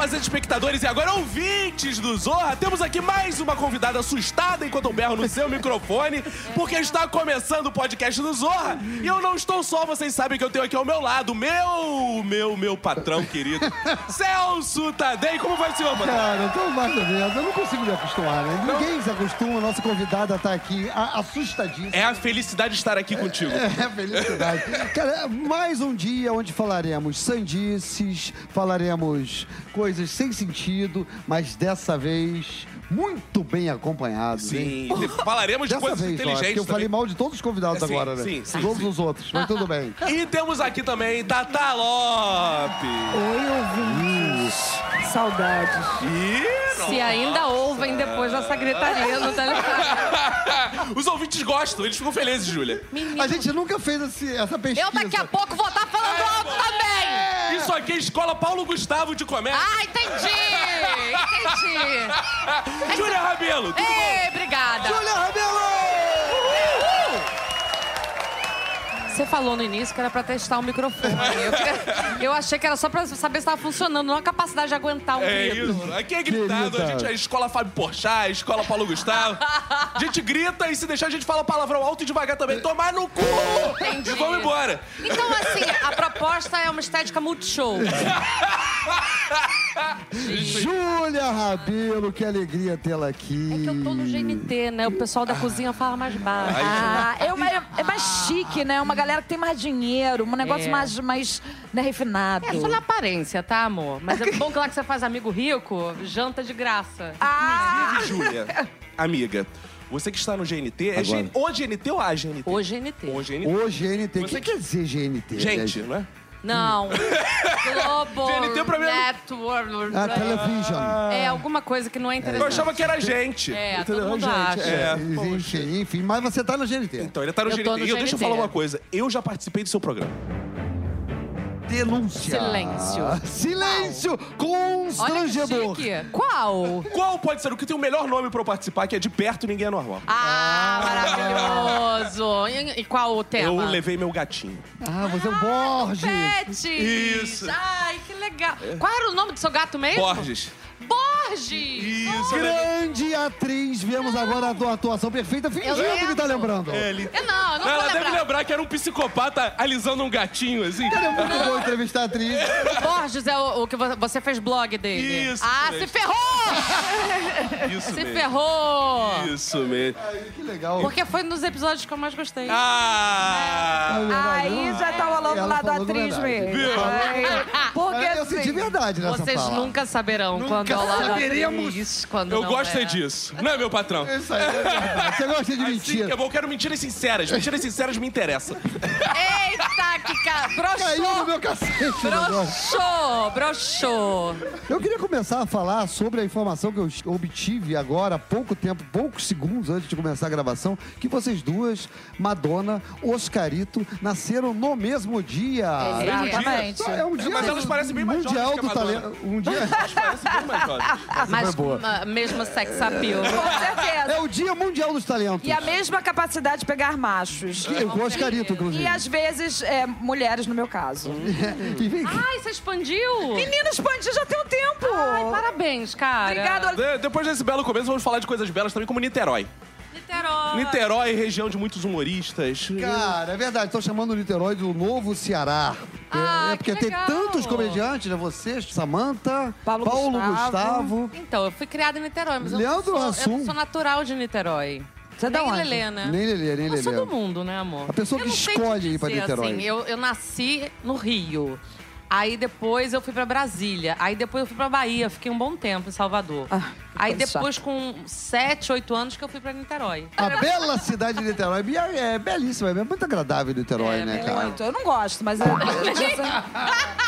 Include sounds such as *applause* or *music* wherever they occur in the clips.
fazer espectadores e agora ouvintes do Zorra, temos aqui mais uma convidada assustada enquanto eu berro no seu microfone, porque está começando o podcast do Zorra. E eu não estou só, vocês sabem que eu tenho aqui ao meu lado, meu, meu, meu patrão querido, *laughs* Celso Tadei. Como vai, senhor patrão? Cara, eu tô mais ou menos. Eu não consigo me acostumar, né? Ninguém se acostuma. A nossa convidada tá aqui a- assustadíssima. É a felicidade de estar aqui contigo. *laughs* É, felicidade. Cara, mais um dia onde falaremos sandices, falaremos coisas sem sentido, mas dessa vez muito bem acompanhados. hein? Sim, falaremos de Dessa coisas vez, inteligentes eu falei mal de todos os convidados É, sim, agora, né? sim, sim, Todos sim. os outros, mas tudo bem. *laughs* E temos aqui também Tata Lopes. Oi, ouvintes. Saudades. E... Se ainda ouvem depois dessa gritaria no telefone. *laughs* Os ouvintes gostam, eles ficam felizes, Júlia. A gente nunca fez esse- essa pesquisa. Eu daqui a pouco vou estar falando alto também. Isso aqui é Escola Paulo Gustavo de Comédia. Ah, entendi. Entendi. *laughs* Júlia Rabelo, tudo bom? Ei, obrigada. Júlia Rabelo! Você falou no início que era pra testar o microfone. *laughs* Eu, eu achei que era só pra saber se estava funcionando, não a capacidade de aguentar um É grito. isso. Aqui é gritado. Querida. A gente é Escola Fábio Porchat, é Escola Paulo Gustavo. *laughs* A gente grita e se deixar a gente fala palavrão alto e devagar também. Tomar no cu! Entendi. E vamos embora. Então, assim, a proposta é uma estética multishow. Júlia Rabelo, que alegria tê-la aqui. É que eu tô no GNT, né? O pessoal da cozinha fala mais baixo. Ah, é, uma- é mais chique, né? Uma galera que tem mais dinheiro, um negócio É. mais, mais né, refinado. É só na aparência, tá, amor? Mas é *laughs* bom que lá que você faz amigo rico, janta de graça. Ah! Júlia, amiga, você que está no GNT, é Agora. G- o GNT ou a GNT? O GNT. O GNT. O GNT. O Você que quer dizer GNT? Gente, não é? Não. Global GNT pra mim é- Network. A television. É alguma coisa que não é Eu interessante. achava que era gente. É, todo mundo gente. acha. É. enfim, enfim, mas você tá no GNT. Então, ele tá no Eu GNT. tô no E eu- deixa eu GNT. falar uma coisa. Eu já participei do seu programa. Denúncia. Silêncio. Silêncio Olha que constrangedor. chique. Qual? Qual pode ser o que tem o melhor nome pra eu participar, que é de perto ninguém é normal? Ah, maravilhoso. E, e qual o tema? Eu levei meu gatinho. Ah, você é o Borges. Pets. Isso. Ai, que legal. Qual era o nome do seu gato mesmo? Borges. Borges. Isso. Grande atriz, vemos agora a tua atuação perfeita. Fingindo que tá lembro. lembrando. É, ele... Eu não, eu não Ela vou deve lembrar. lembrar que era um psicopata alisando um gatinho, assim. É muito bom entrevistar a atriz. Borges é o, o que vo- você fez blog dele. Isso, Ah, se ferrou! Isso Se mesmo. ferrou! Isso mesmo. Que legal. Porque foi nos episódios que eu mais gostei. Ah! Aí já tá rolando Ela lá da falou atriz verdade. mesmo. Viu? Aí, Porque eu senti assim, verdade nessa Vocês fala. nunca saberão quando é o lado atriz, quando Eu não gosto é. é disso. Não é, meu patrão? Isso aí é verdade. Você gosta de Assim que mentira. é bom, eu quero mentiras sinceras. Mentiras sinceras me interessam. Eita, que ca... Caiu no broxou! meu cacete. Broxou, broxou. Eu queria começar a falar sobre a informação que eu obtive agora, há pouco tempo, poucos segundos antes de começar a gravação, que vocês duas, Madonna, Oscarito, nasceram no mesmo dia. Exatamente. É um dia Mas elas parecem bem mais mundial jovens do talento. Um dia Parece bem mais jovem. Mas boa. ma- mesmo sex appeal. Com certeza. é o dia mundial dos talentos. E a mesma capacidade de pegar machos. Eu com Oscarito, inclusive. E às vezes, é, mulheres, no meu caso. *laughs* E vem cá. Ai, você expandiu? Menina, expandi já tem um tempo. Ai, parabéns, cara. Obrigada. De- depois desse belo começo, vamos falar de coisas belas também, como Niterói. Niterói. Niterói, região de muitos humoristas. Cara, é verdade, estão chamando o Niterói do novo Ceará. É- Ah, é porque que tem tantos comediantes, né? Você, Samanta, Paulo Gustavo. Gustavo. Então, eu fui criada em Niterói, mas eu não Leandro sou, eu não sou natural de Niterói. Você é da nem onde? Lelê, né? Nem Lelê, nem Eu Lelê. sou do mundo, né, amor? A pessoa Eu que escolhe ir pra dizer, Niterói. Assim, eu, eu nasci no Rio. Aí depois eu fui pra Brasília. Aí depois eu fui pra Bahia. Fiquei um bom tempo em Salvador. Ah, Aí depois, com 7, 8 anos, que eu fui pra Niterói. A bela cidade de Niterói. É, é belíssima, é muito agradável Niterói, É, né, é cara? Muito. Eu não gosto, mas eu,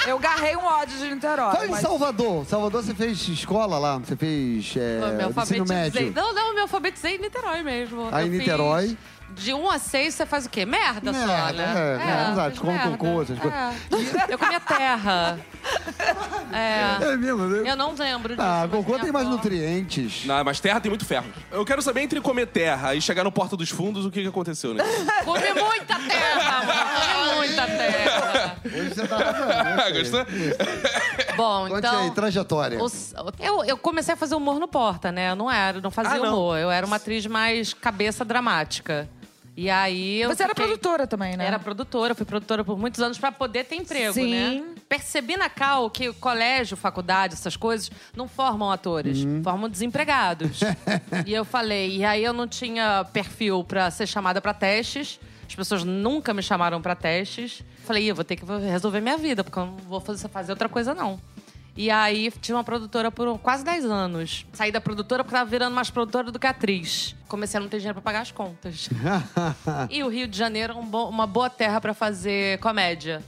eu garrei um ódio de Niterói. Fala em mas- Salvador. Salvador, você fez escola lá? Você fez é, Eu me ensino médio? Não, não, eu me alfabetizei em Niterói mesmo. Aí Eu em fiz Niterói. De 1 a 6, você faz o quê? Merda, só, Merda, né? é, é, exato, come merda. cocô, essas coisas. É. Eu comia terra. *laughs* É. É mesmo, né? Eu não lembro disso. Ah, cocô tem mais avó- nutrientes. Não, mas terra tem muito ferro. Eu quero saber entre comer terra e chegar no Porta dos Fundos, o que, que aconteceu, né? *laughs* Comi muita terra, amor. Comi muita terra. Hoje você você tá arrasando. *laughs* Gostou? Bom, Conte então. aí, trajetória. os- eu, eu comecei a fazer humor no Porta, né? Eu não era, não fazia Ah, não. humor. Eu era uma atriz mais cabeça dramática. E aí eu Você era fiquei- produtora também, né? Era produtora, fui produtora por muitos anos pra poder ter emprego, Sim. né? Percebi na Cal que o colégio, faculdade, essas coisas não formam atores, Uhum. formam desempregados. *laughs* e eu falei, e aí eu não tinha perfil pra ser chamada pra testes. As pessoas nunca me chamaram pra testes. Falei, "Ih, eu vou ter que resolver minha vida, porque eu não vou fazer, fazer outra coisa não. E aí tinha uma produtora por quase 10 anos. Saí da produtora porque tava virando mais produtora do que atriz. Comecei a não ter dinheiro pra pagar as contas. *laughs* E o Rio de Janeiro é um bo- uma boa terra pra fazer comédia.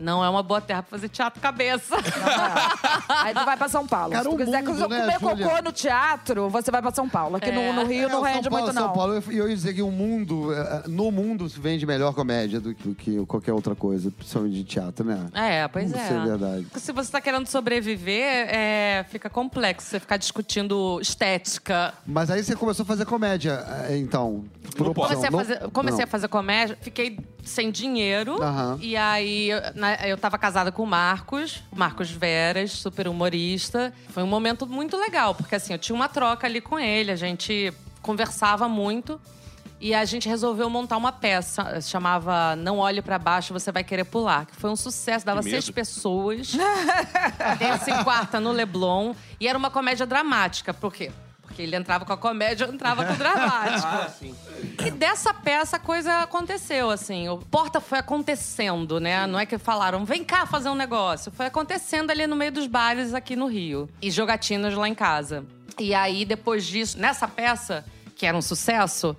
Não é uma boa terra pra fazer teatro cabeça. *laughs* Aí tu vai pra São Paulo. Cara, Se tu quiser mundo, comer né, cocô Júlia? no teatro, você vai pra São Paulo. Aqui no, no Rio É, não São rende Paulo, muito, São não. Paulo, eu, eu ia dizer que o mundo, eh, no mundo se vende melhor comédia do que, que qualquer outra coisa, principalmente de teatro, né? É, pois é. Isso é verdade. Porque Se você tá querendo sobreviver, é, fica complexo você ficar discutindo estética. Mas aí você começou a fazer comédia, eh, então. Por opção. Comecei, a fazer, comecei não. a fazer comédia, fiquei sem dinheiro. Aham. E aí na- eu tava casada com o Marcos, o Marcos Veras, super humorista. Foi um momento muito legal, porque assim, eu tinha uma troca ali com ele, a gente conversava muito. E a gente resolveu montar uma peça, se chamava Não Olhe Pra Baixo, Você Vai Querer Pular. Que foi um sucesso, dava seis pessoas. *laughs* terça e quarta no Leblon. E era uma comédia dramática. Por quê? Porque ele entrava com a comédia, eu entrava com o dramático. *laughs* Ah, sim. E dessa peça a coisa aconteceu, assim. O Porta foi acontecendo, né? Não é que falaram, vem cá fazer um negócio. Foi acontecendo ali no meio dos bares aqui no Rio. E jogatinas lá em casa. E aí, depois disso, nessa peça, que era um sucesso,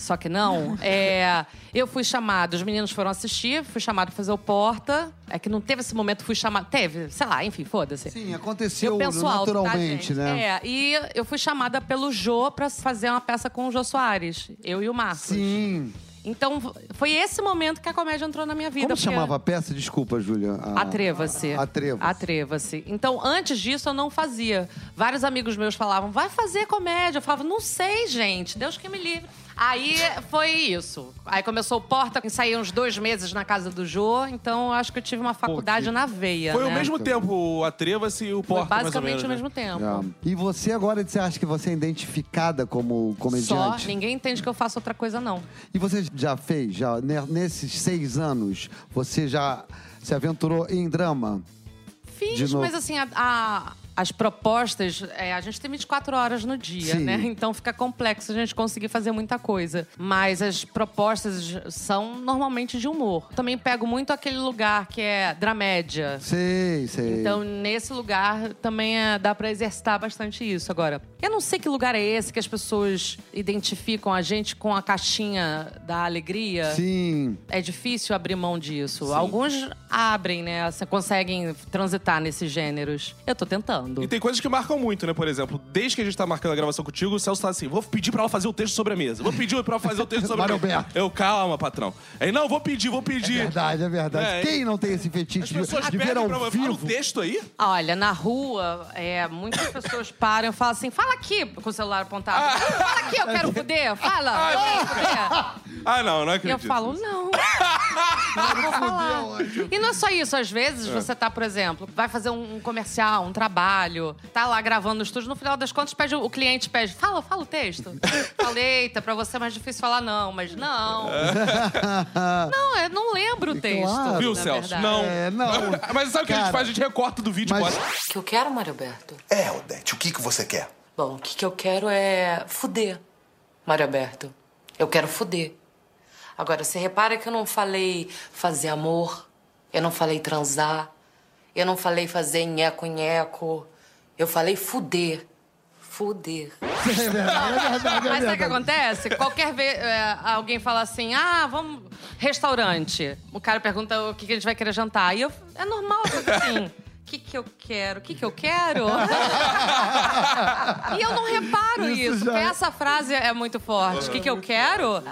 só que não, é, eu fui chamada, os meninos foram assistir, fui chamada pra fazer o Porta. É que não teve esse momento, fui chamada. Teve, sei lá, enfim, foda-se. Sim, aconteceu Eu penso alto, tá, naturalmente, né? É, e eu fui chamada pelo Jô pra fazer uma peça com o Jô Soares. Eu e o Marcos. Sim. Então, foi esse momento que a comédia entrou na minha vida. Como porque- chamava a peça? Desculpa, Júlia. A- Atreva-se. Atreva-se. Atreva-se. Então, antes disso, eu não fazia. Vários amigos meus falavam, vai fazer comédia. Eu falava, não sei, gente. Deus que me livre. Aí foi isso. Aí começou o Porta, ensaiei uns dois meses na casa do Jô. Então, eu acho que eu tive uma faculdade que- na veia. Foi né? ao mesmo tempo o Atreva-se e o Foi Porta, mais ou basicamente menos, ao né? mesmo tempo. É. E você agora, você acha que você é identificada como Só, comediante? ninguém entende que eu faço outra coisa, não. E você já fez, já ne- nesses seis anos, você já se aventurou em drama? Fiz, mas assim, a- a- as propostas, é, a gente tem 24 horas no dia, Sim. né? Então fica complexo a gente conseguir fazer muita coisa. Mas as propostas são normalmente de humor. Também pego muito aquele lugar que é dramédia. Sei, sei. Então, nesse lugar também é- dá pra exercitar bastante isso. Agora, eu não sei que lugar é esse que as pessoas identificam a gente com a caixinha da alegria. Sim. É difícil abrir mão disso. Alguns abrem, né? Conseguem transitar nesses gêneros. Eu tô tentando. E tem coisas que marcam muito, né? Por exemplo, desde que a gente tá marcando a gravação contigo, o Celso tá assim: vou pedir pra ela fazer o texto sobre a mesa. Vou pedir pra ela fazer o texto sobre a mesa. Alberto. Eu, calma, patrão. Aí, não, vou pedir, vou É pedir. verdade, é verdade. É, Quem não tem esse As fetiche de, pessoas de ver pedem ao pra você. Fala o vivo? texto aí. Olha, na rua, é, muitas pessoas param e falam assim: fala aqui, com o celular apontado. Fala aqui, eu quero fuder. Fala, eu quero fuder. Ah, não, não E acredito. *laughs* eu falo, não. Não vou falar. E não é só isso, às vezes você tá, por exemplo, vai fazer um comercial, um trabalho, tá lá gravando no estúdio, no final das contas pede, o cliente pede, fala, fala o texto. *laughs* Falei, eita, pra você é mais difícil falar não, mas não. Não, eu não lembro o texto. Claro. Viu, na Celso? verdade. Não. É, não. *laughs* Mas sabe o que a gente Cara, faz? A gente recorta do vídeo e mas- bota. O que eu quero, Mário Alberto? É, Odete, o que, que você quer? Bom, o que, que eu quero é fuder, Mário Alberto. Eu quero fuder. Agora, você repara que eu não falei fazer amor, eu não falei transar, eu não falei fazer nheco-nheco, eu falei fuder. Fuder. É *laughs* verdade, é verdade, é Mas sabe o que acontece? Qualquer vez é, alguém fala assim: ah, vamos. Restaurante. O cara pergunta o que, que a gente vai querer jantar. E eu, é normal, eu fico assim. O que, que eu quero? O que, que eu quero? *laughs* e eu não reparo Isso isso, já porque é- essa frase é muito forte. O que, que eu quero?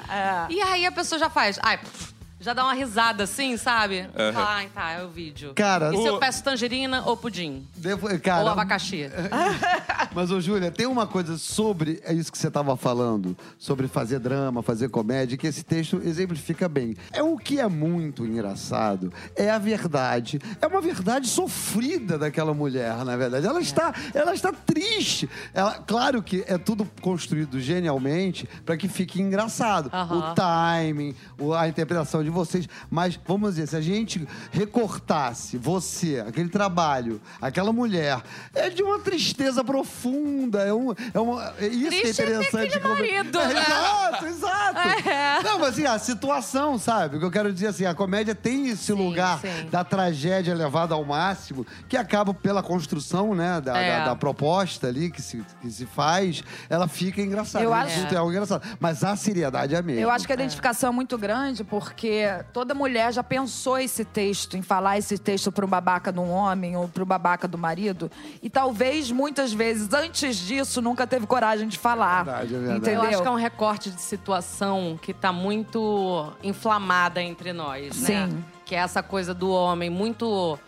E aí a pessoa já faz. Ai, pff, Já dá uma risada assim, sabe? Ai, tá, é o vídeo. Cara, e se o- eu peço tangerina ou pudim? Devo- cara, ou abacaxi? *laughs* Mas, ô, Júlia, tem uma coisa sobre é isso que você estava falando, sobre fazer drama, fazer comédia, que esse texto exemplifica bem. É o que é muito engraçado, é a verdade. É uma verdade sofrida daquela mulher, na verdade. Ela está, ela está triste. Ela, claro que é tudo construído genialmente para que fique engraçado. Aham. O timing, a interpretação de vocês. Mas, vamos dizer, se a gente recortasse você, aquele trabalho, aquela mulher, é de uma tristeza profunda. É, um, é uma. é isso Triste que é é ter interessante. e como- marido, É, né? Exato, exato. *laughs* É. Não, mas assim, a situação, sabe? O que eu quero dizer assim, a comédia tem esse lugar sim. da tragédia levada ao máximo, que acaba pela construção, né, da, É. da- da proposta ali que se, que se faz, ela fica engraçada. Eu Né? acho- é algo engraçado. Mas a seriedade é a mesma. Eu acho que a identificação é muito grande porque toda mulher já pensou esse texto, em falar esse texto para um babaca de um homem ou para o babaca do marido. E talvez, muitas vezes, antes disso, nunca teve coragem de falar. Verdade, é verdade. Entendeu? Eu acho que é um recorte de situação que tá muito inflamada entre nós, né? Sim. Que é essa coisa do homem muito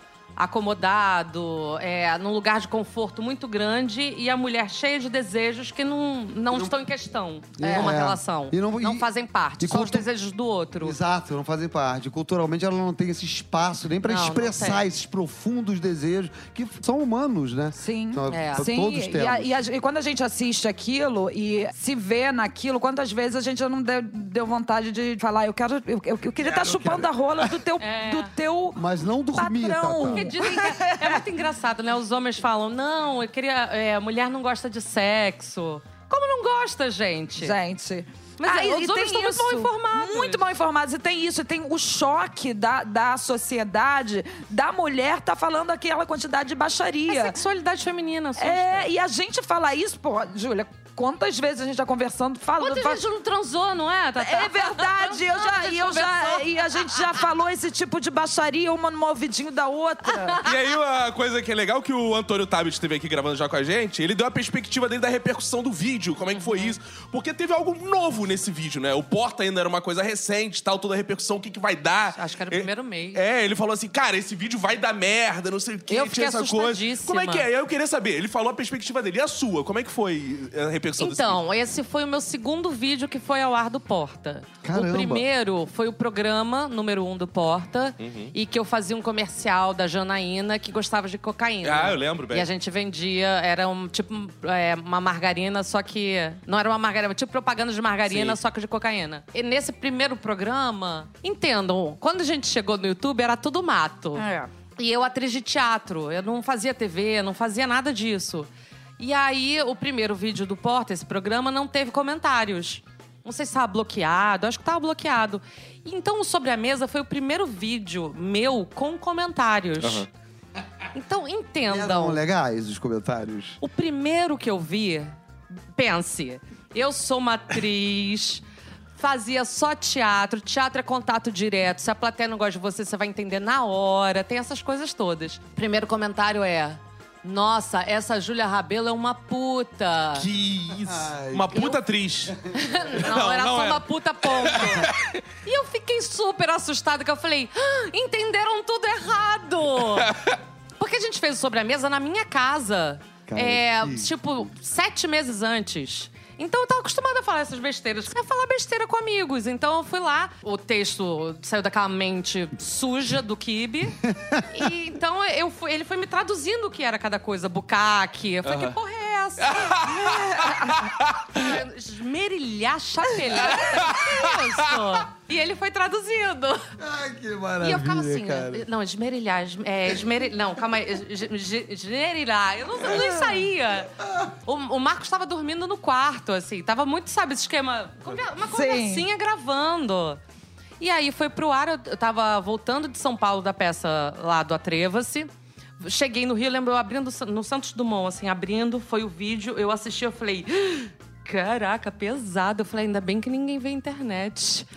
acomodado, é, num lugar de conforto muito grande e a mulher cheia de desejos que não, não, estão em questão É. numa É. relação. E não- não e- fazem parte, e são os desejos do outro. Exato, não fazem parte. Culturalmente ela não tem esse espaço nem para Não, não expressar esses profundos desejos que são humanos, né? Sim, Então, é. to- Sim, todos e, temos. a- e a- e quando a gente assiste aquilo e se vê naquilo, quantas vezes a gente não deu, deu vontade de falar, eu quero. Eu, eu- eu queria estar chupando a rola do teu. *laughs* É. Do teu Mas não dormir, Patrão. Tatá. Porque dizem que é muito engraçado, né? Os homens falam, não, eu queria. é, a mulher não gosta de sexo. Como não gosta, gente? Gente. Mas é, e- os homens estão muito mal informados. Muito mal informados. E tem isso, e tem o choque da, da sociedade da mulher tá falando aquela quantidade de É baixaria. sexualidade feminina, assusta. É, e a gente fala isso, pô, Júlia, quantas vezes a gente tá conversando, falando. Quantas fa- vezes não transou, não é, Tatá? É verdade, eu *laughs* já, e eu já, e a gente já falou esse tipo de baixaria, uma no ouvidinho da outra. E aí, uma coisa que é legal que o Antônio Tabit esteve aqui gravando já com a gente, ele deu a perspectiva dele da repercussão do vídeo, como é que foi isso. Porque teve algo novo nesse vídeo, né? O Porta ainda era uma coisa recente, tal, toda a repercussão, o que, que vai dar. Acho que era o Ele- primeiro mês. É, ele falou assim, cara, esse vídeo vai dar merda, não sei o que, Eu tinha essa coisa. assustadíssima. Como é que é? Eu queria saber. Ele falou a perspectiva dele. E a sua? Como é que foi a repercussão Então, esse foi o meu segundo vídeo que foi ao ar do Porta. Caramba. O primeiro foi o programa número um do Porta Uhum. e que eu fazia um comercial da Janaína que gostava de cocaína. Ah, eu lembro bem. E a gente vendia, era um tipo é, uma margarina, só que. Não era uma margarina, tipo propaganda de margarina, Sim. só que de cocaína. E nesse primeiro programa, entendam, quando a gente chegou no YouTube, era tudo mato. É. E eu, atriz de teatro, eu não fazia TV, não fazia nada disso. E aí, o primeiro vídeo do Porta, esse programa, não teve comentários. Não sei se estava bloqueado, acho que estava bloqueado. Então, o Sobre a Mesa foi o primeiro vídeo meu com comentários. Aham. Então, Eram entendam. legais os comentários. O primeiro que eu vi, pense, eu sou uma atriz, fazia só teatro, teatro é contato direto. Se a plateia não gosta de você, você vai entender na hora, tem essas coisas todas. Primeiro comentário é: Nossa, essa Júlia Rabelo é uma puta. Que isso. Ai, uma puta atriz. *laughs* Não, Não, era não só era. uma puta ponto. *laughs* e eu fiquei super assustada, que eu falei, "Ah, entenderam tudo errado. *laughs* Porque a gente fez o sobre a mesa na minha casa. Cara, é, que- tipo, sete meses antes. Então eu tava acostumada a falar essas besteiras. A falar besteira com amigos. Então eu fui lá, o texto saiu daquela mente suja do Kibe. *laughs* e então eu fui- ele foi me traduzindo o que era cada coisa. Bucaque. Eu falei, que porra é essa? *laughs* Esmerilhar, chapelhar. é isso? E ele foi traduzindo. Ai, que maravilha, E eu ficava assim, cara. não, esmerilhar, es- é, não, calma aí, es- es- esmerilhar, eu não, eu nem saía. O, o Marcos estava dormindo no quarto, assim, tava muito, sabe, esse esquema, conver- uma Sim. conversinha gravando. E aí foi pro ar, eu eu tava voltando de São Paulo da peça lá do Atreva-se. Cheguei no Rio, lembro eu abrindo no Santos Dumont, assim, abrindo, foi o vídeo, eu assisti, eu falei. Caraca, pesado. Eu falei, ainda bem que ninguém vê a internet. *laughs*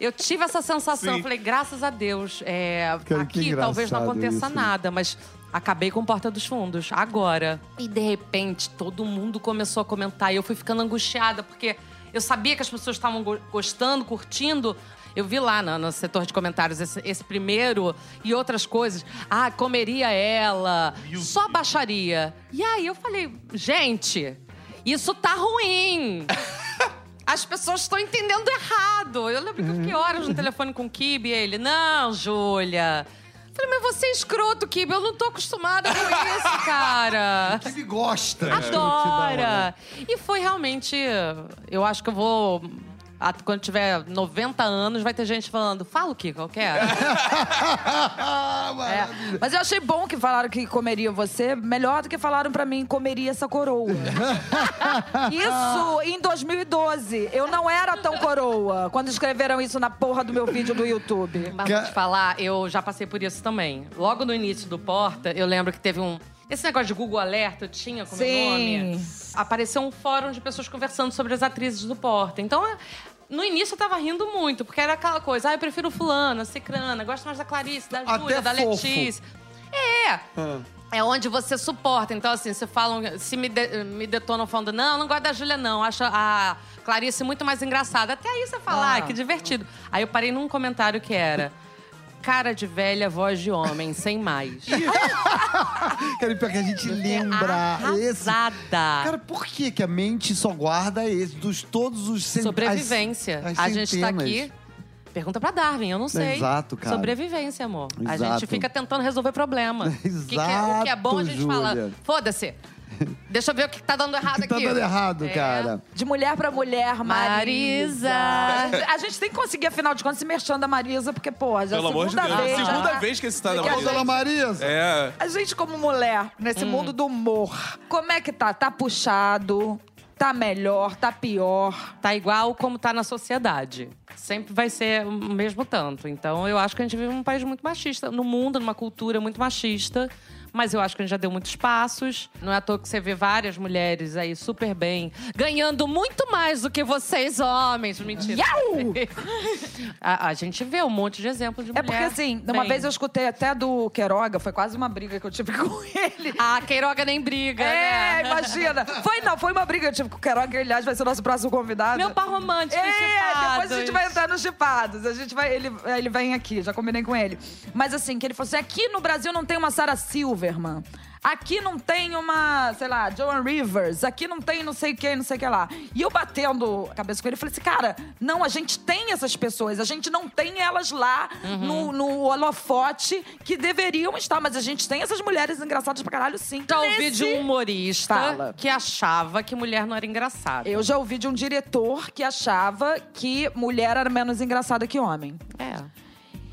Eu tive essa sensação, eu falei, graças a Deus. é, que aqui talvez não aconteça isso. nada, mas acabei com Porta dos Fundos, agora. E de repente, todo mundo começou a comentar e eu fui ficando angustiada, porque eu sabia que as pessoas estavam go- gostando, curtindo. Eu vi lá no, no setor de comentários esse, esse primeiro e outras coisas. Ah, comeria ela, só baixaria. E aí eu falei, gente, isso tá ruim. *laughs* As pessoas estão entendendo errado. Eu lembro que eu fiquei horas no telefone com o Kibe e ele, não, Júlia. Falei, mas você é escroto, Kibe. Eu não tô acostumada com isso, *laughs* cara. Ele gosta. Adora! E foi realmente. Eu acho que eu vou. A- Quando tiver 90 anos, vai ter gente falando, fala o que qualquer. É. *laughs* Mas eu achei bom que falaram que comeria você, melhor do que falaram pra mim comeria essa coroa. *laughs* isso em 2012. Eu não era tão coroa quando escreveram isso na porra do meu vídeo do YouTube. Mas vou te falar, eu já passei por isso também. Logo no início do Porta, eu lembro que teve um. Esse negócio de Google Alerta eu tinha como Sim. nome. Apareceu um fórum de pessoas conversando sobre as atrizes do Porta. Então, é- no início eu tava rindo muito, porque era aquela coisa, ah, eu prefiro fulana, cicrana, gosto mais da Clarice, da Até Júlia, da fofo. Letícia. É. É onde você suporta. Então, assim, se falam, se me, de- me detonam falando, não, não gosto da Júlia, não. Acho a Clarice muito mais engraçada. Até aí você fala, ah, Ah. que divertido. Aí eu parei num comentário que era. Cara de velha, voz de homem, sem mais. *laughs* Cara, pior que a gente lembra esse. Arrasada. Cara, por que, que a mente só guarda esse? Dos todos os cent- Sobrevivência. as- as a gente tá centenas. aqui. Pergunta pra Darwin, eu não sei. Exato, cara. Sobrevivência, amor. A Exato. gente fica tentando resolver problema. O *laughs* que que é- o que é bom, a gente Exato, fala. Júlia. Foda-se. Deixa eu ver o que tá dando errado Que tá aqui. dando errado, É. cara. De mulher pra mulher, Marisa. Marisa. A gente tem que conseguir, afinal de contas, se merchan da Marisa, porque, porra, já é a Pelo amor de segunda Deus. vez. É a segunda já. vez que esse tá na Marisa. dona Marisa. É. A gente, como mulher, nesse mundo do humor, como é que tá? Tá puxado? Tá melhor? Tá pior? Tá igual como tá na sociedade. Sempre vai ser o mesmo tanto. Então, eu acho que a gente vive num país muito machista. No mundo, numa cultura muito machista. Mas eu acho que a gente já deu muitos passos. Não é à toa que você vê várias mulheres aí super bem, ganhando muito mais do que vocês, homens. Mentira. *laughs* A, a gente vê um monte de exemplos de É mulher. porque, assim, uma bem. vez eu escutei até do Queiroga, foi quase uma briga que eu tive *laughs* com ele. A Queiroga nem briga, É, né? imagina. Foi, não, foi uma briga que eu tive com o Queiroga, que, aliás, vai ser o nosso próximo convidado. Meu par romântico, É, chipados. depois a gente vai entrar nos chipados. A gente vai, ele, ele vem aqui, já combinei com ele. Mas assim, que ele falou assim: aqui no Brasil não tem uma Sarah Silverman. Aqui não tem uma, sei lá, Joan Rivers. Aqui não tem não sei o que, não sei o que lá. E eu batendo a cabeça com ele, falei assim, cara, não, a gente tem essas pessoas. A gente não tem elas lá no, no holofote que deveriam estar. Mas a gente tem essas mulheres engraçadas pra caralho, sim. Já ouvi Nesse- de um humorista Fala. que achava que mulher não era engraçada. Eu já ouvi de um diretor que achava que mulher era menos engraçada que homem. É.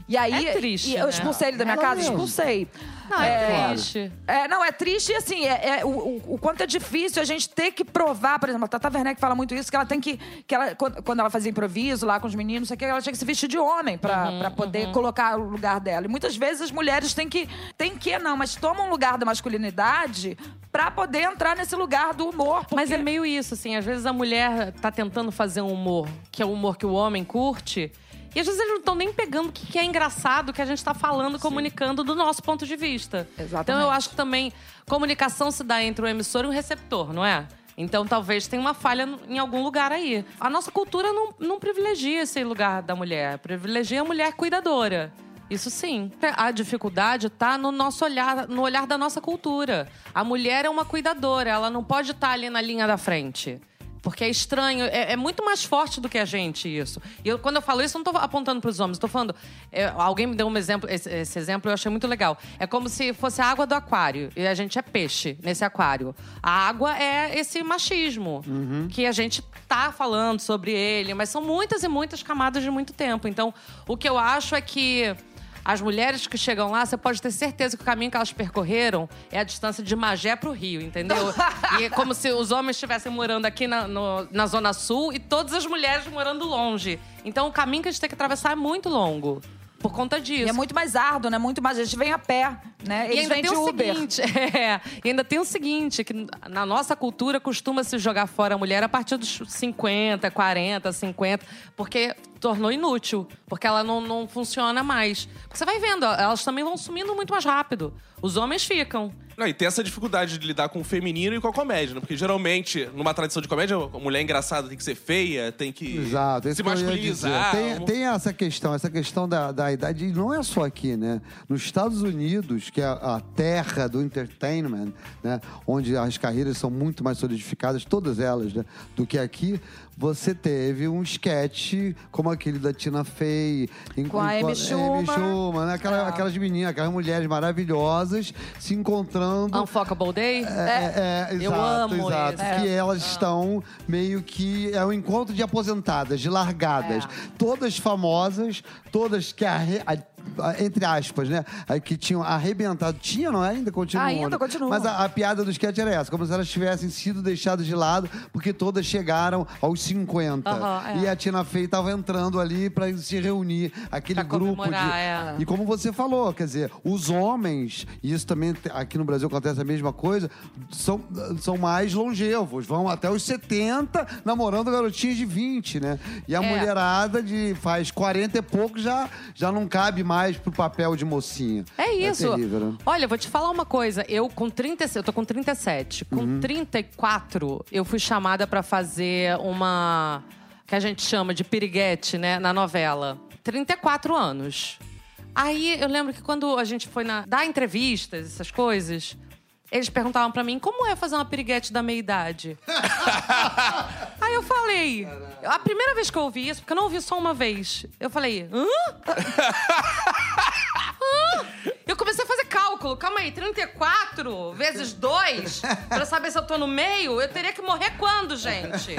E aí. É triste, e eu né? expulsei ele da minha Ela casa? mesmo. Expulsei. Não, é, É, triste. É, não, é triste e assim, é, é o, o- o quanto é difícil a gente ter que provar, por exemplo, a Tata Werneck fala muito isso, que ela tem que. que ela, quando, ela fazia improviso lá com os meninos, sei o que, ela tinha que se vestir de homem pra, Uhum, pra poder colocar o lugar dela. E muitas vezes as mulheres têm que. Tem que, não, mas tomam um lugar da masculinidade pra poder entrar nesse lugar do humor. Mas porque- é meio isso, assim. Às vezes a mulher tá tentando fazer um humor que é o humor que o homem curte. E às vezes eles não estão nem pegando o que que é engraçado que a gente tá falando, comunicando do nosso ponto de vista. Exatamente. Então eu acho que também comunicação se dá entre o emissor e o receptor, não é? Então talvez tenha uma falha em algum lugar aí. A nossa cultura não, não privilegia esse lugar da mulher, privilegia a mulher cuidadora. Isso sim. A dificuldade tá no nosso olhar, no olhar da nossa cultura. A mulher é uma cuidadora, ela não pode estar ali na linha da frente. Porque é estranho, é, é muito mais forte do que a gente isso. E eu, quando eu falo isso, eu não tô apontando para os homens, tô falando. é, alguém me deu um exemplo, esse, esse exemplo eu achei muito legal. É como se fosse a água do aquário e a gente é peixe nesse aquário. A água é esse machismo que a gente tá falando sobre ele, mas são muitas e muitas camadas de muito tempo. Então, o que eu acho é que as mulheres que chegam lá, você pode ter certeza que o caminho que elas percorreram é a distância de Magé pro Rio, entendeu? *laughs* e é como se os homens estivessem morando aqui na, no- na Zona Sul e todas as mulheres morando longe. Então o caminho que a gente tem que atravessar é muito longo. Por conta disso. E é muito mais árduo, né? Muito mais. A gente vem a pé, né? E Eles ainda vêm tem de o Uber. seguinte, *laughs* é, e ainda tem o seguinte, que na nossa cultura costuma se jogar fora a mulher a partir dos 50, 40, 50, porque tornou inútil, porque ela não, não funciona mais. Você vai vendo, elas também vão sumindo muito mais rápido. Os homens ficam. Não, e tem essa dificuldade de lidar com o feminino e com a comédia, né? Porque geralmente, numa tradição de comédia, a mulher engraçada tem que ser feia, tem que Exato, se eu ia masculinizar. Tem, tem essa questão, essa questão da, da idade, e não é só aqui, né? Nos Estados Unidos, que é a, terra do entertainment, né? Onde as carreiras são muito mais solidificadas, todas elas, né? Do que aqui, você teve um sketch como aquele da Tina Fey. em- Com a Amy Schumer. Schumer, né? Aquela- É. Aquelas meninas, aquelas mulheres maravilhosas se encontrando. Unfuckable Day? É, é, Eu exato, amo exato. esse. Que elas estão meio que. É um encontro de aposentadas, de largadas. É. Todas famosas, todas que a- a- entre aspas, né? Que tinham arrebentado. Tinha, não é? Ainda continua. Ainda né? continua. Mas a, a piada do sketch era essa, como se elas tivessem sido deixadas de lado, porque todas chegaram aos 50. Aham, é. E a Tina Fey estava entrando ali para se reunir, aquele Pra grupo de. é. E como você falou, quer dizer, os homens, e isso também aqui no Brasil acontece a mesma coisa, são, são mais longevos, vão até os 70 namorando garotinhas de 20, né? E a É. mulherada de faz 40 e pouco já, já não cabe mais pro papel de mocinha. É isso. terrível, né? Olha, vou te falar uma coisa. Eu com 30, eu tô com 37. Com Uhum. 34, eu fui chamada pra fazer uma que a gente chama de piriguete, né, na novela. 34 anos. Aí eu lembro que quando a gente foi na, dar entrevistas, essas coisas, eles perguntavam pra mim como é fazer uma piriguete da meia idade. *laughs* Aí eu falei, a primeira vez que eu ouvi isso, porque eu não ouvi só uma vez, eu falei, hã? *laughs* Eu comecei a fazer cálculo. Calma aí, 34 vezes 2, pra saber se eu tô no meio, eu teria que morrer quando, gente?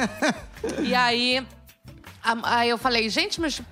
E aí, aí eu falei, gente, mas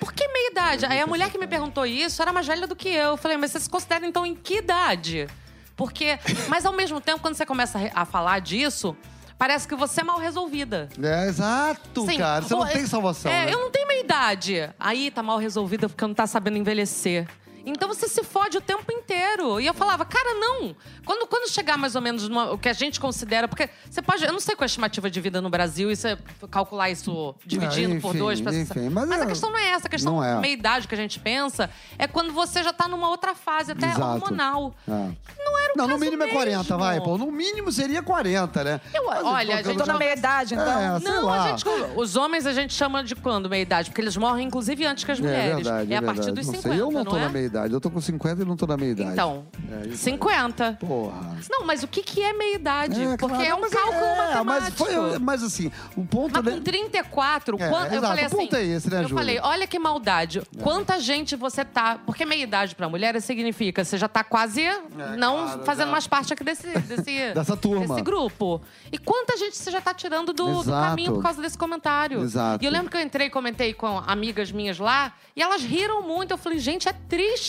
por que meia idade? Aí a mulher que me perguntou isso era mais velha do que eu. Eu falei, mas você se considera então em que idade? Porque, mas ao mesmo tempo, quando você começa a falar disso, parece que você é mal resolvida. É, exato, Sim, cara. Você não tem salvação. É, né? eu não tenho meia idade. Aí tá mal resolvida porque não tá sabendo envelhecer. Então você se fode o tempo inteiro. E eu falava, cara, não. Quando, quando chegar mais ou menos numa- o que a gente considera. Porque você pode. Eu não sei qual é a estimativa de vida no Brasil e você calcular isso dividindo Ah, por enfim, dois. pra- enfim, mas mas a é- questão não é essa. A questão não é. meia idade que a gente pensa é quando você já tá numa outra fase, até Exato. hormonal. É. Não era o Não, no mínimo é 40, mesmo. vai, pô. No mínimo seria 40, né? Eu- Mas, olha, pô, gente, Tô na já- meia idade, então. É, Não, a gente, os homens a gente chama de quando meia idade? Porque eles morrem, inclusive, antes que as É mulheres. verdade, é é a partir verdade. dos não 50, sei, eu não tô é? na meia idade. Eu tô com 50 e não tô na meia idade. Então, É, isso 50. aí. Porra. Não, mas o que, que é meia idade? Porque claro, é um mas cálculo é, matemático. Mas, foi, mas assim, o ponto... Mas com 34, É, quando, eu exato, falei o ponto assim. é esse, né, eu Júlia? falei, olha que maldade. Quanta gente você tá. Porque meia idade pra mulher significa você já tá quase não É, claro, fazendo já. mais parte aqui desse, desse, *laughs* Dessa turma. desse grupo. E quanta gente você já tá tirando do, do Exato. caminho por causa desse comentário. Exato. E eu lembro que eu entrei e comentei com amigas minhas lá e elas riram muito. Eu falei, gente, é triste.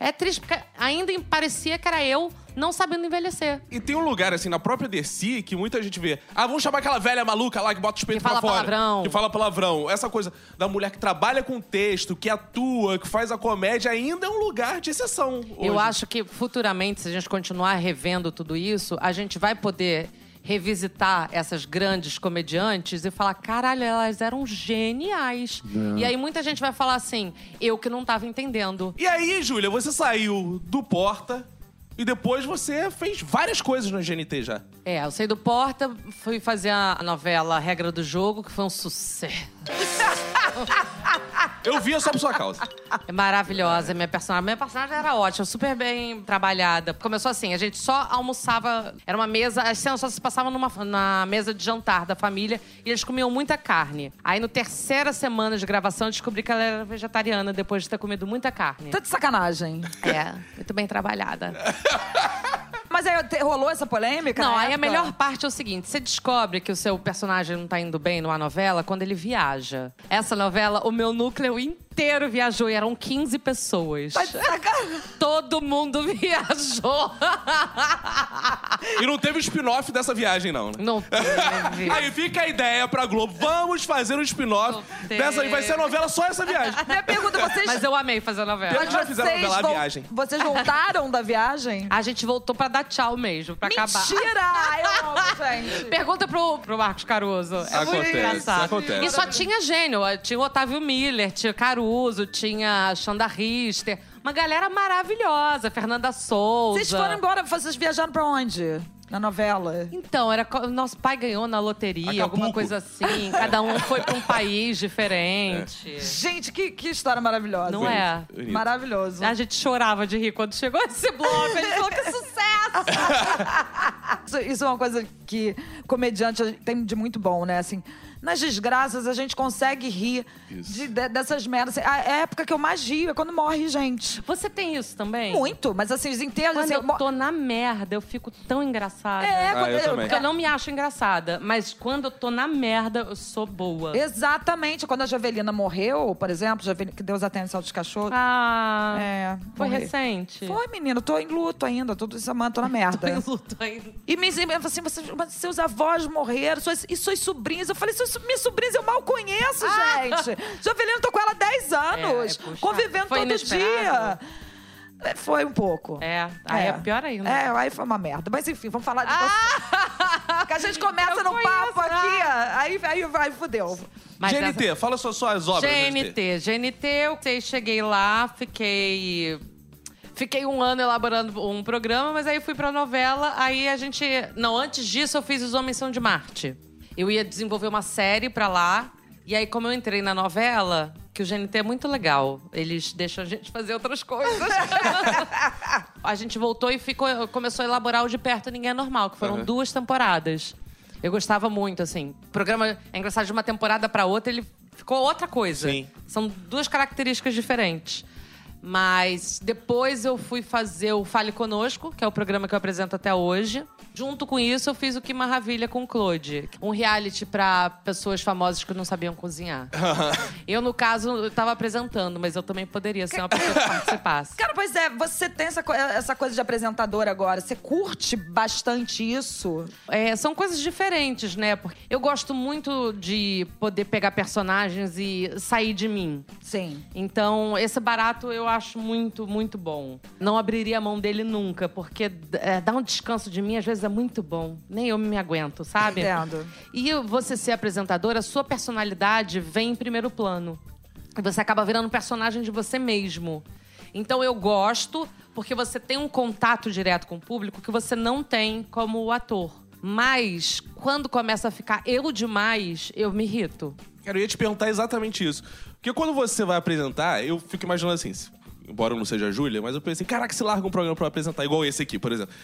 É triste, porque ainda parecia que era eu não sabendo envelhecer. E tem um lugar, assim, na própria DC, que muita gente vê. Ah, vamos chamar aquela velha maluca lá que bota os peitos Que fala pra fora. palavrão. Que fala palavrão. Essa coisa da mulher que trabalha com texto, que atua, que faz a comédia, ainda é um lugar de exceção. Eu hoje. acho que futuramente, se a gente continuar revendo tudo isso, a gente vai poder revisitar essas grandes comediantes e falar: caralho, elas eram geniais. É. E aí muita gente vai falar assim: eu que não tava entendendo. E aí, Júlia, você saiu do Porta e depois você fez várias coisas no GNT já. É, eu saí do Porta, fui fazer a novela Regra do Jogo, que foi um sucesso. *laughs* Eu via só por sua causa. É maravilhosa, minha personagem. Minha personagem era ótima, super bem trabalhada. Começou assim, a gente só almoçava. Era uma mesa, as cenas só se passavam numa, na mesa de jantar da família e eles comiam muita carne. Aí, no terceira semana de gravação, eu descobri que ela era vegetariana depois de ter comido muita carne. Tá de sacanagem. É, muito bem trabalhada. *laughs* Mas aí rolou essa polêmica? Não, aí a melhor parte é o seguinte: você descobre que o seu personagem não tá indo bem numa novela quando ele viaja. Essa novela, o meu núcleo inteiro viajou e eram 15 pessoas. Tá sacanagem. Todo mundo *laughs* viajou. E não teve spin-off dessa viagem, não, né? Não teve. *laughs* Aí fica a ideia pra Globo. Vamos fazer um spin-off dessa aí. Vai ser a novela só essa viagem. *laughs* Minha pergunta, vocês... Mas eu amei fazer a novela. Mas já fizeram vocês novela vol- Viagem. Vocês voltaram da viagem? A gente voltou pra dar tchau mesmo, pra acabar. Mentira! Eu amo, gente. Pergunta pro, pro Marcos Caruso. É muito Acontece, engraçado. acontece. E só tinha gênio. Tinha o Otávio Miller, tinha Caruso, tinha Xanda Rister. Uma galera maravilhosa, Fernanda Souza. Vocês foram embora, vocês viajaram pra onde? Na novela? Então, era nosso pai ganhou na loteria, Acapulco. alguma coisa assim. Cada um foi pra um país *laughs* diferente. Gente, que, que história maravilhosa. Não é? Bonito. Maravilhoso. A gente chorava de rir quando chegou esse bloco. A gente falou que sucesso! *laughs* Isso, isso é uma coisa que comediante tem de muito bom, né? Assim, nas desgraças a gente consegue rir de- de- dessas merdas. A época que eu mais rio é quando morre gente. Você tem isso também? Muito, mas assim, os enterros... Quando assim, eu mo- tô na merda, eu fico tão engraçada. É, Ah, quando eu também. Porque eu não me acho engraçada. Mas quando eu tô na merda, eu sou boa. Exatamente. Quando a Javelina morreu, por exemplo, Javelina, que Deus atende salto de cachorro. Ah, é, foi morri. recente? Foi, menino. Tô em luto ainda. Tô semana, tô na merda. *laughs* Tô em luto ainda. E me me- assim, mas seus avós morreram, suas, e suas sobrinhas. Eu falei, suas, minhas sobrinhas eu mal conheço, gente. Javelina, tô com ela há 10 anos, É, é convivendo Foi todo inesperado? dia. É, Foi um pouco. É, aí é, pior ainda. É, aí foi uma merda. Mas enfim, vamos falar de você. Que a gente começa Eu no conheço, papo ah. aqui, aí, aí vai, fudeu. Mas GNT, fala suas, suas obras. GNT. GNT, eu sei, cheguei lá, fiquei. Fiquei um ano elaborando um programa, mas aí fui pra novela. Aí a gente. Não, antes disso eu fiz Os Homens São de Marte. Eu ia desenvolver uma série pra lá. E aí, como eu entrei na novela, que o GNT é muito legal, eles deixam a gente fazer outras coisas. *laughs* a gente voltou e ficou, começou a elaborar o De Perto Ninguém é Normal, que foram Aham. duas temporadas. Eu gostava muito, assim. O programa é engraçado, de uma temporada pra outra, ele ficou outra coisa. Sim. São duas características diferentes. Mas depois eu fui fazer o Fale Conosco, que é o programa que eu apresento até hoje. Junto com isso, eu fiz o Que Maravilha com o Claude. Um reality pra pessoas famosas que não sabiam cozinhar. *laughs* eu, no caso, eu tava apresentando, mas eu também poderia ser uma pessoa que *laughs* participasse. Cara, pois é, você tem essa, essa coisa de apresentador agora. Você curte bastante isso? É, são coisas diferentes, né? Porque eu gosto muito de poder pegar personagens e sair de mim. Sim. Então, esse barato eu acho muito, muito bom. Não abriria a mão dele nunca, porque é, dar um descanso de mim às vezes é muito bom. Nem eu me aguento, sabe? Entendo. E você ser apresentadora, a sua personalidade vem em primeiro plano. E você acaba virando um personagem de você mesmo. Então eu gosto, porque você tem um contato direto com o público que você não tem como ator. Mas, quando começa a ficar eu demais, eu me irrito. Cara, eu ia te perguntar exatamente isso. Porque quando você vai apresentar, eu fico imaginando assim, embora eu não seja a Júlia, mas eu pensei, caraca, se larga um programa pra apresentar, igual esse aqui, por exemplo.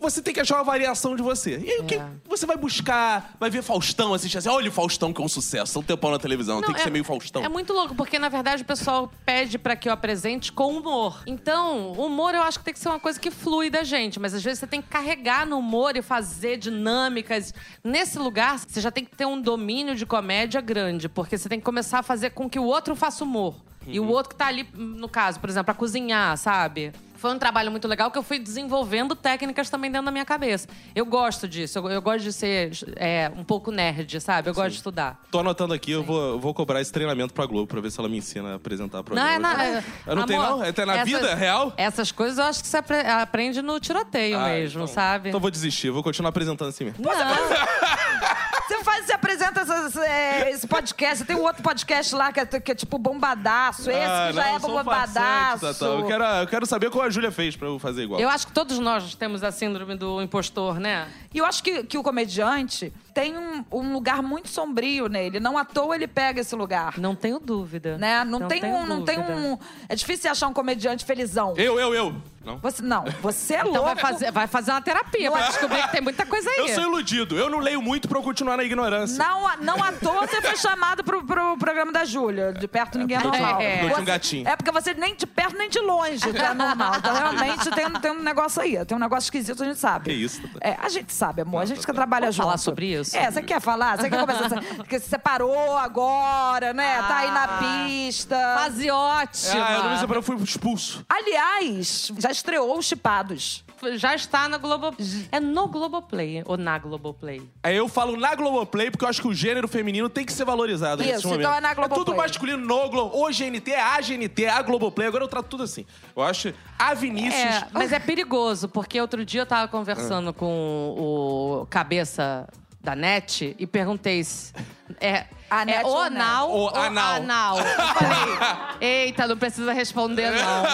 Você tem que achar uma variação de você. E aí, o que É. você vai buscar? Vai ver Faustão, assistir assim, olha o Faustão que é um sucesso, um tempão na televisão, tem que é, ser meio Faustão. É muito louco, porque na verdade o pessoal pede pra que eu apresente com humor. Então, humor eu acho que tem que ser uma coisa que flui da gente, mas às vezes você tem que carregar no humor e fazer dinâmicas. Nesse lugar, você já tem que ter um domínio de comédia grande, porque você tem que começar a fazer com que o outro faça humor. E o outro que tá ali, no caso, por exemplo, pra cozinhar, sabe? Foi um trabalho muito legal que eu fui desenvolvendo técnicas também dentro da minha cabeça. Eu gosto disso, eu, eu gosto de ser é, um pouco nerd, sabe? Eu gosto de estudar. Tô anotando aqui, eu vou, eu vou cobrar esse treinamento pra Globo pra ver se ela me ensina a apresentar Não, programa. é na, Eu não tenho, amor, não? É até na essas- vida real? Essas coisas eu acho que você apre- aprende no tiroteio Ah, mesmo, então- sabe? Então vou desistir, eu vou continuar apresentando assim mesmo. Não, *laughs* Você faz, você apresenta essas- é, esse podcast. Tem um outro podcast lá que é, que é tipo bombadaço. Esse Ah, que já não, é bombadaço. farsante, Tatá. Eu quero, eu quero saber como a Júlia fez pra eu fazer igual. eu acho que todos nós temos a síndrome do impostor, né? E eu acho que, que o comediante tem um, um lugar muito sombrio nele. Não à toa ele pega esse lugar. Não tenho dúvida. Né? Não, tem tenho um, não tem dúvida. um. É difícil achar um comediante felizão. Eu, eu, eu. Não. Você, não, você é Então louco. vai fazer, vai fazer uma terapia pra descobrir que tem muita coisa aí. Eu sou iludido. Eu não leio muito pra eu continuar na ignorância. Não, não à toa você foi chamado pro, pro programa da Júlia. De perto ninguém é eu normal. eu tinha um gatinho. É porque você nem de perto nem de longe tá normal. Então realmente tem, tem um negócio aí. Tem um negócio esquisito, a gente sabe. Que isso. É, a gente sabe, amor. A gente que trabalha Vamos junto. falar sobre isso? É, você quer falar? Você quer começar? Porque se separou agora, né? Tá aí na pista. Fase ótima. Ah, eu não me separei, eu fui expulso. Aliás, já estreou os Chipados. Já está na Globo... É no Globoplay ou na Globoplay? Aí eu falo na Globoplay porque eu acho que o gênero feminino tem que ser valorizado nesse Isso, momento. então é na Globoplay. tudo masculino no Globo. O GNT, a GNT, a Globoplay. Agora eu trato tudo assim. Eu acho a Vinícius... É, mas é perigoso, porque outro dia eu tava conversando com o cabeça da NET e perguntei se. É, A NET é ou o NET? anal O ou anal. anal. Eu falei, eita, não precisa responder, não.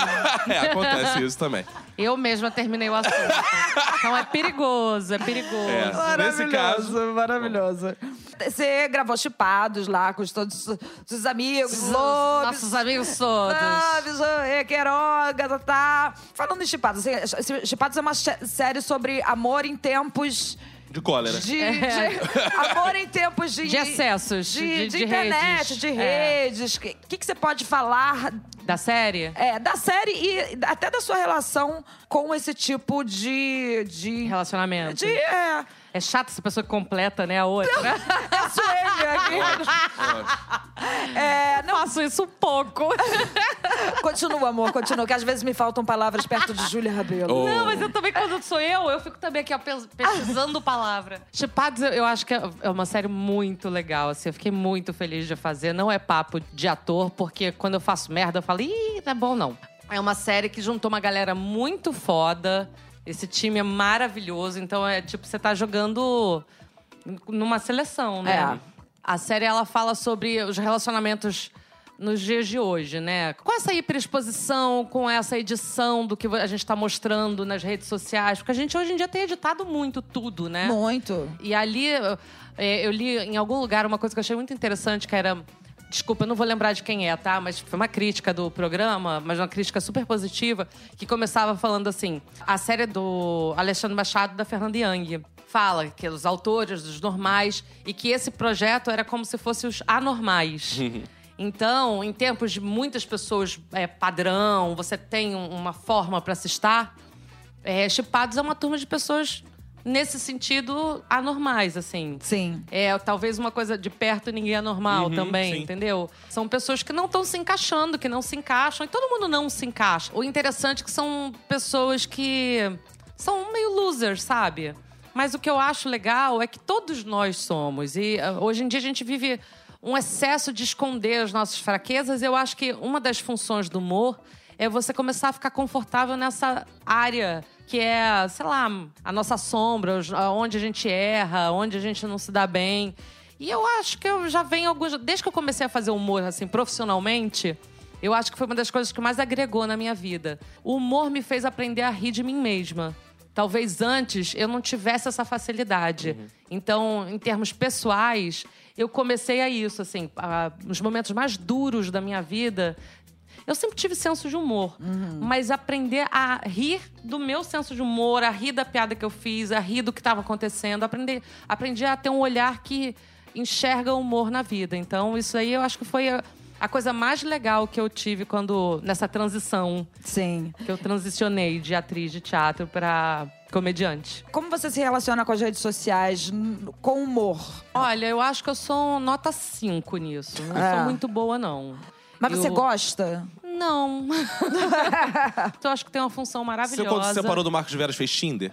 *laughs* é, acontece isso também. Eu mesma terminei o assunto. Então é perigoso, é perigoso. É. Nesse caso. maravilhoso. Você gravou chipados lá com todos os seus amigos, lobos. Nossos amigos todos. Lobes, é, Queiroga, tá, tá. Falando em chipados, assim, chipados é uma série sobre amor em tempos De cólera. de, de- *laughs* amor em tempos de, De excessos, de, de- de de internet, redes. de É. redes. O que, que, que você pode falar Da série? é, da série e até da sua relação com esse tipo de. de Relacionamento. de é, É chato essa pessoa que completa, né, a outra. é swing aqui. É, Eu faço isso um pouco. *laughs* Continua, amor, continua, que às vezes me faltam palavras perto de Júlia Rabelo. Oh. Não, mas eu também, quando sou eu, eu fico também aqui ó, pes- pesquisando palavra. Chipados, eu, eu acho que é é uma série muito legal, assim. Eu fiquei muito feliz de fazer. Não é papo de ator, porque quando eu faço merda, eu falo, ih, não é bom não. É uma série que juntou uma galera muito foda. Esse time é maravilhoso. Então, é tipo, você tá jogando numa seleção, né? É. A série, ela fala sobre os relacionamentos nos dias de hoje, né? Com essa hiperexposição, com essa edição do que a gente tá mostrando nas redes sociais. Porque a gente, hoje em dia, tem editado muito tudo, né? Muito. E ali, é, eu li em algum lugar uma coisa que eu achei muito interessante, que era... Desculpa, eu não vou lembrar de quem é, tá? Mas foi uma crítica do programa, mas uma crítica super positiva, que começava falando assim: a série do Alexandre Machado da Fernanda Young. Fala que os autores dos normais e que esse projeto era como se fosse os anormais. *laughs* Então, em tempos de muitas pessoas é, padrão, você tem um- uma forma para se estar, é, Chipados é uma turma de pessoas, nesse sentido, anormais, assim. Sim. É, talvez uma coisa de perto ninguém é normal Uhum, também, sim. entendeu? São pessoas que não estão se encaixando, que não se encaixam. E todo mundo não se encaixa. O interessante é que são pessoas que são meio losers, sabe? Mas o que eu acho legal é que todos nós somos. E ah, hoje em dia a gente vive um excesso de esconder as nossas fraquezas. Eu acho que uma das funções do humor é você começar a ficar confortável nessa área que é, sei lá, a nossa sombra, onde a gente erra, onde a gente não se dá bem. E eu acho que eu já venho alguns. Desde que eu comecei a fazer humor, assim, profissionalmente, eu acho que foi uma das coisas que mais agregou na minha vida. O humor me fez aprender a rir de mim mesma. Talvez antes eu não tivesse essa facilidade. Então, em termos pessoais, eu comecei a isso, assim, a- nos momentos mais duros da minha vida. Eu sempre tive senso de humor, mas aprender a rir do meu senso de humor, a rir da piada que eu fiz, a rir do que estava acontecendo, aprender, aprendi a ter um olhar que enxerga o humor na vida. Então, isso aí eu acho que foi a, a coisa mais legal que eu tive quando nessa transição Sim. que eu transicionei de atriz de teatro para comediante. Como você se relaciona com as redes sociais com humor? Olha, eu acho que eu sou nota 5 nisso. Não É. sou muito boa, não. Mas você Eu- gosta? Não. *laughs* eu acho que tem uma função Você maravilhosa. quando se separou do Marcos Veras fez Tinder?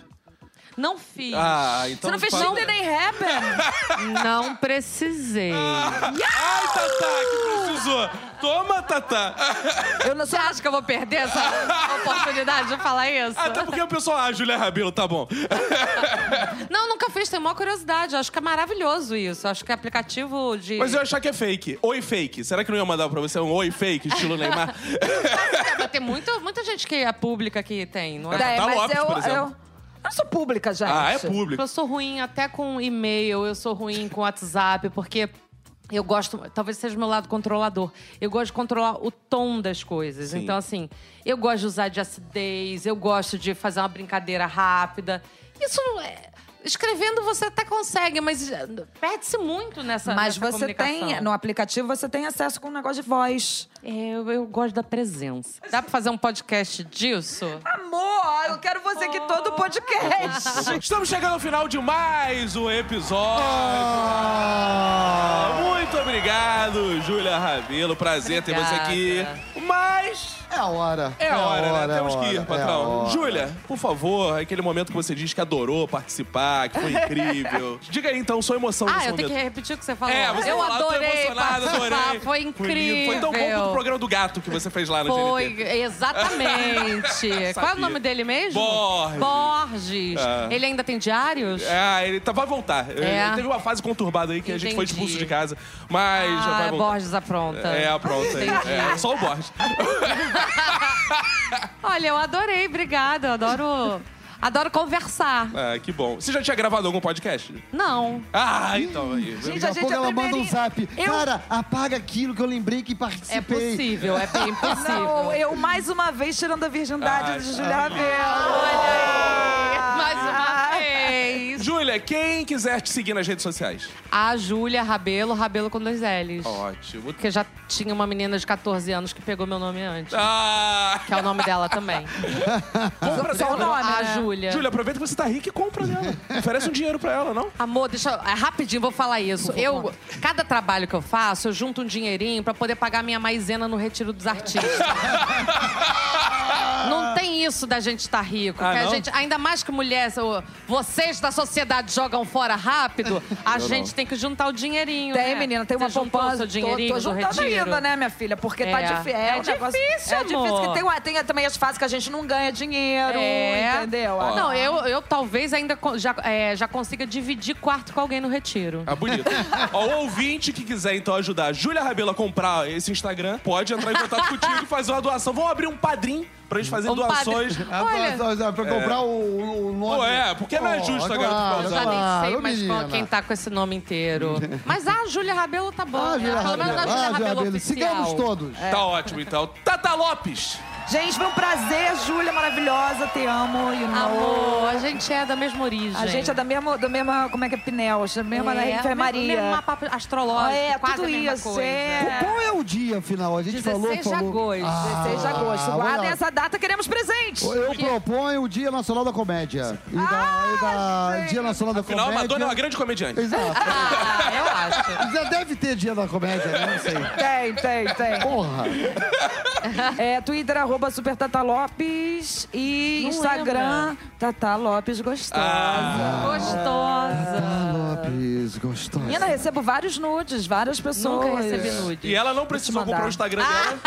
Não fiz. Ah, então você não fez Tinder nem rapper? *laughs* Não precisei. Ai, Tatá, que precisou. Toma, Tatá. Eu não Você acha que eu vou perder essa *laughs* oportunidade de falar isso? Até porque o pessoal, ah, Julia Rabelo, tá bom. *laughs* Não, nunca fiz. Tenho maior curiosidade. Eu acho que é maravilhoso isso. Eu acho que é aplicativo de... Mas eu ia achar que é fake. Oi, fake. Será que não ia mandar pra você um oi, fake, estilo Neymar? Mas tem muito, muita gente que é pública que tem, não é? É, Tá mas Lopes, eu, por exemplo. eu, eu sou pública, gente. ah, é público. Eu sou ruim até com e-mail, eu sou ruim com WhatsApp, porque eu gosto, talvez seja o meu lado controlador. Eu gosto de controlar o tom das coisas. Sim. Então, assim, eu gosto de usar de acidez, eu gosto de fazer uma brincadeira rápida. Isso não é. Escrevendo você até consegue, mas perde-se muito nessa, Mas nessa você tem, no aplicativo, você tem acesso com um negócio de voz. Eu, eu gosto da presença. Dá pra fazer um podcast disso? Amor, eu quero você aqui todo podcast. *laughs* Estamos chegando ao final de mais um episódio. Muito obrigado, Júlia Rabelo. Prazer ter você aqui. Mas a hora. É a hora, hora, né? é Temos a que ir, hora, é a patrão. hora. Júlia, por favor, aquele momento que você diz que adorou participar, que foi *laughs* incrível. Diga aí, então, sua emoção Ah, nesse eu tenho momento. que repetir o que você falou. É, você eu falou, tô adorei emocionado, participar, adorei. foi lindo. incrível. Foi tão bom quanto o programa do gato que você fez lá no Foi, GNT. exatamente. *laughs* Qual é o Sabia. nome dele mesmo? Borges. Borges. É. Ele ainda tem diários? Ah, ele tá, vai voltar. É. Ele teve uma fase conturbada aí que a gente foi Entendi. expulso de casa. Mas já vai Ah, voltar. Borges apronta. É, pronto. aí. Entendi. É, só o Borges. *laughs* Olha, eu adorei, obrigada. Eu adoro, adoro conversar. Ah, que bom. Você já tinha gravado algum podcast? Não. Ah, então aí. Gente, Daqui a a gente pouco é ela manda um zap. Eu- Cara, apaga aquilo que eu lembrei que participei. É possível, é bem *laughs* possível. Não, eu mais uma vez tirando a virgindade Ai, de Julia Rabelo. Vez. Júlia, quem quiser te seguir nas redes sociais? A Júlia Rabelo, Rabelo com dois L's. Ótimo. Porque já tinha uma menina de 14 anos que pegou meu nome antes. Ah! Que é o nome dela também. *laughs* Compra Só o nome, A né? Júlia. Júlia, aproveita que você tá rica e compra dela. Oferece um dinheiro pra ela, não? Amor, deixa eu, é, rapidinho, vou falar isso. Eu, cada trabalho que eu faço, eu junto um dinheirinho pra poder pagar minha maisena no retiro dos artistas. *laughs* Não tem isso da gente estar rico. Ah, que a não? gente, ainda mais que mulher, o- vocês da sociedade jogam fora rápido, *laughs* a gente tem que juntar o dinheirinho. Tem, né? menina, tem uma Você juntou poupança. seu dinheirinho tô, tô do juntando retiro? ainda, né, minha filha? Porque tá É. difícil. É um negócio- difícil, É difícil. amor. Que tem, uma- tem também as fases que a gente não ganha dinheiro, É. entendeu? Ah, Não, eu, eu talvez ainda já, é, já consiga dividir quarto com alguém no retiro. Ah, bonito. *laughs* Ó, o ouvinte que quiser, então, ajudar a Júlia Rabelo a comprar esse Instagram, pode entrar em contato contigo e fazer uma doação. Vamos abrir um padrim pra gente fazer Um doações. *laughs* padrim. Ah, Olha. pra, pra- pra comprar o, o nome. Pô, é, porque não é justo a garota claro, Eu Claro, já nem sei claro, mais menina. quem tá com esse nome inteiro. *laughs* Mas a Júlia Rabelo tá bom. Ah, né? Júlia Pelo menos a Rabelo. Júlia Ah, Júlia Rabelo Rabelo. oficial. Sigamos todos. Tá ótimo, então. Tata Lopes. Gente, foi um prazer, Júlia, maravilhosa, te amo, you know. Amor, a gente é da mesma origem. A gente é da mesma, da mesma, como é que é, Pinel, da mesma é, enfermaria. Mesmo mapa astrológico, Ah, é, quase tudo a mesma isso, coisa. é. Qual é o dia, afinal? A gente 16 falou, de falou. agosto. 16 de agosto. Ah, Guardem essa data, queremos presente. Eu proponho o Dia Nacional da Comédia. E da, e da gente. Dia Nacional da Afinal, a Comédia. Madonna é uma grande comediante. Exato. Ah, eu acho. *laughs* Já deve ter Dia da Comédia, né? Não sei. Tem, tem, tem. Porra. É, Twitter, arroba Super Tata Lopes e Não Instagram, Tata Lopes Gostosa. Ah. Gostosa. Lopes, gostosa. Menina, recebo vários nudes, várias pessoas. Nunca recebi nude. E ela não precisou comprar o Instagram dela.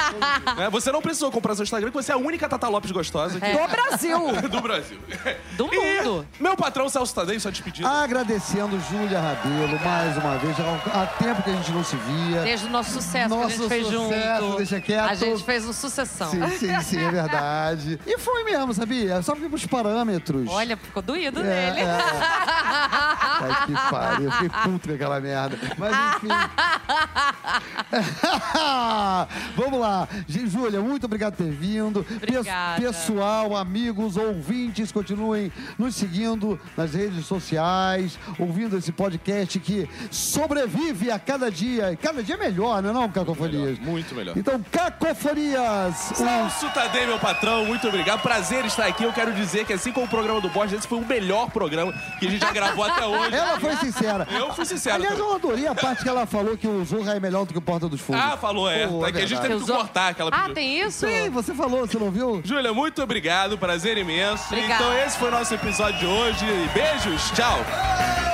né? *laughs* Você não precisou comprar seu Instagram, porque você é a única Tata Lopes gostosa aqui Do Brasil. *laughs* do Brasil. *laughs* Do E mundo. meu patrão Celso Tadei, só despedido. Agradecendo Júlia Rabelo mais uma vez. Já Há tempo que a gente não se via. Desde o nosso sucesso que a Nosso gente fez sucesso, junto. deixa quieto. A gente fez um sucessão. Sim, sim, *laughs* sim, é verdade. E foi mesmo, sabia? Só vimos parâmetros. Olha, ficou doído É, nele. é. Ai, que pariu. Fiquei puto com aquela merda. Mas enfim. *laughs* Vamos lá. Júlia, muito obrigado por ter vindo. Obrigada. Pessoal, amigos, ouvintes, continuem nos seguindo nas redes sociais, ouvindo esse podcast que sobrevive a cada dia. E Cada dia é melhor, não é não, Cacofonias? Muito melhor. Então, Cacofonias! o- Celso Tadei, meu patrão, muito obrigado. Prazer estar aqui. Eu quero dizer que, assim como o programa do Borges, esse foi o melhor programa que a gente já gravou até *laughs* hoje. Ela foi sincera. Eu fui sincero. Aliás, eu adorei a parte que ela falou que o Zorra é melhor do que o Porta dos Fundos. Ah, falou, é. Pô, é que a gente teve que cortar aquela Ah, tem isso? Sim, você falou, você não viu? Júlia, muito obrigado. Prazer imenso. Obrigada. Então, esse foi o nosso episódio de hoje. Beijos. Tchau.